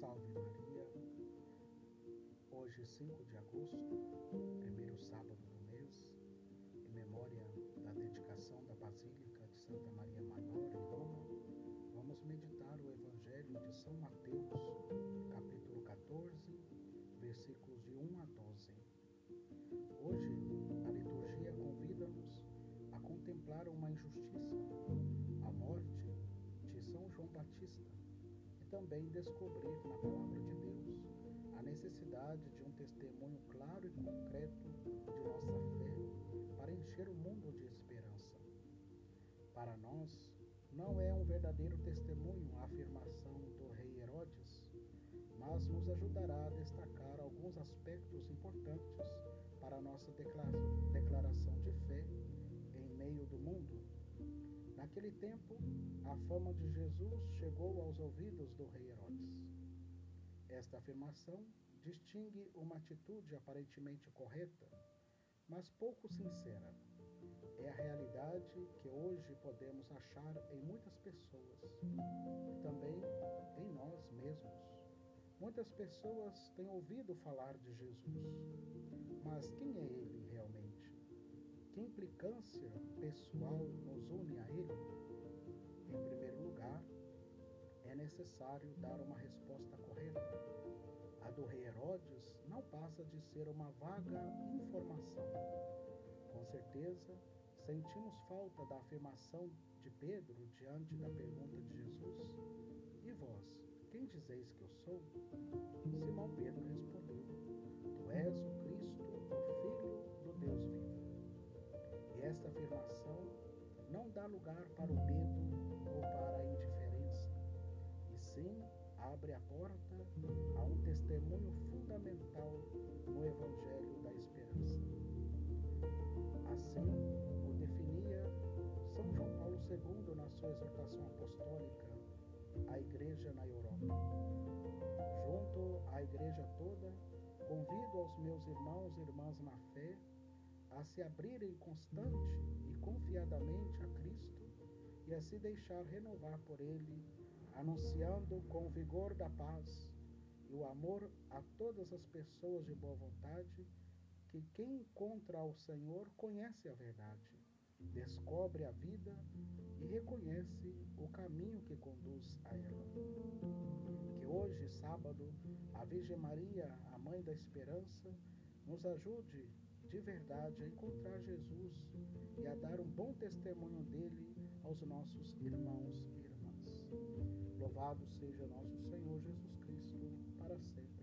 Salve Maria. Hoje, 5 de agosto, também descobrir na palavra de Deus a necessidade de um testemunho claro e concreto de nossa fé para encher o mundo de esperança. Para nós, não é um verdadeiro testemunho a afirmação do rei Herodes, mas nos ajudará a destacar alguns aspectos importantes para a nossa declaração Naquele tempo, a fama de Jesus chegou aos ouvidos do rei Herodes. Esta afirmação distingue uma atitude aparentemente correta, mas pouco sincera. É a realidade que hoje podemos achar em muitas pessoas também em nós mesmos. Muitas pessoas têm ouvido falar de Jesus, mas quem é ele implicância pessoal nos une a Ele? Em primeiro lugar, é necessário dar uma resposta correta. A do rei Herodes não passa de ser uma vaga informação. Com certeza, sentimos falta da afirmação de Pedro diante da pergunta de Jesus: E vós, quem dizeis que eu sou? Simão Pedro respondeu: Tu és o Cristo, o Filho dá lugar para o medo ou para a indiferença, e sim abre a porta a um testemunho fundamental no Evangelho da Esperança. Assim o definia São João Paulo II na sua exortação apostólica à Igreja na Europa. Junto à Igreja toda, convido aos meus irmãos e irmãs na a se abrirem constante e confiadamente a Cristo e a se deixar renovar por Ele, anunciando com o vigor da paz e o amor a todas as pessoas de boa vontade que quem encontra ao Senhor conhece a verdade, descobre a vida e reconhece o caminho que conduz a ela. Que hoje, sábado, a Virgem Maria, a Mãe da Esperança, nos ajude de verdade a encontrar Jesus e a dar um bom testemunho dele aos nossos irmãos e irmãs. Louvado seja nosso Senhor Jesus Cristo, para sempre.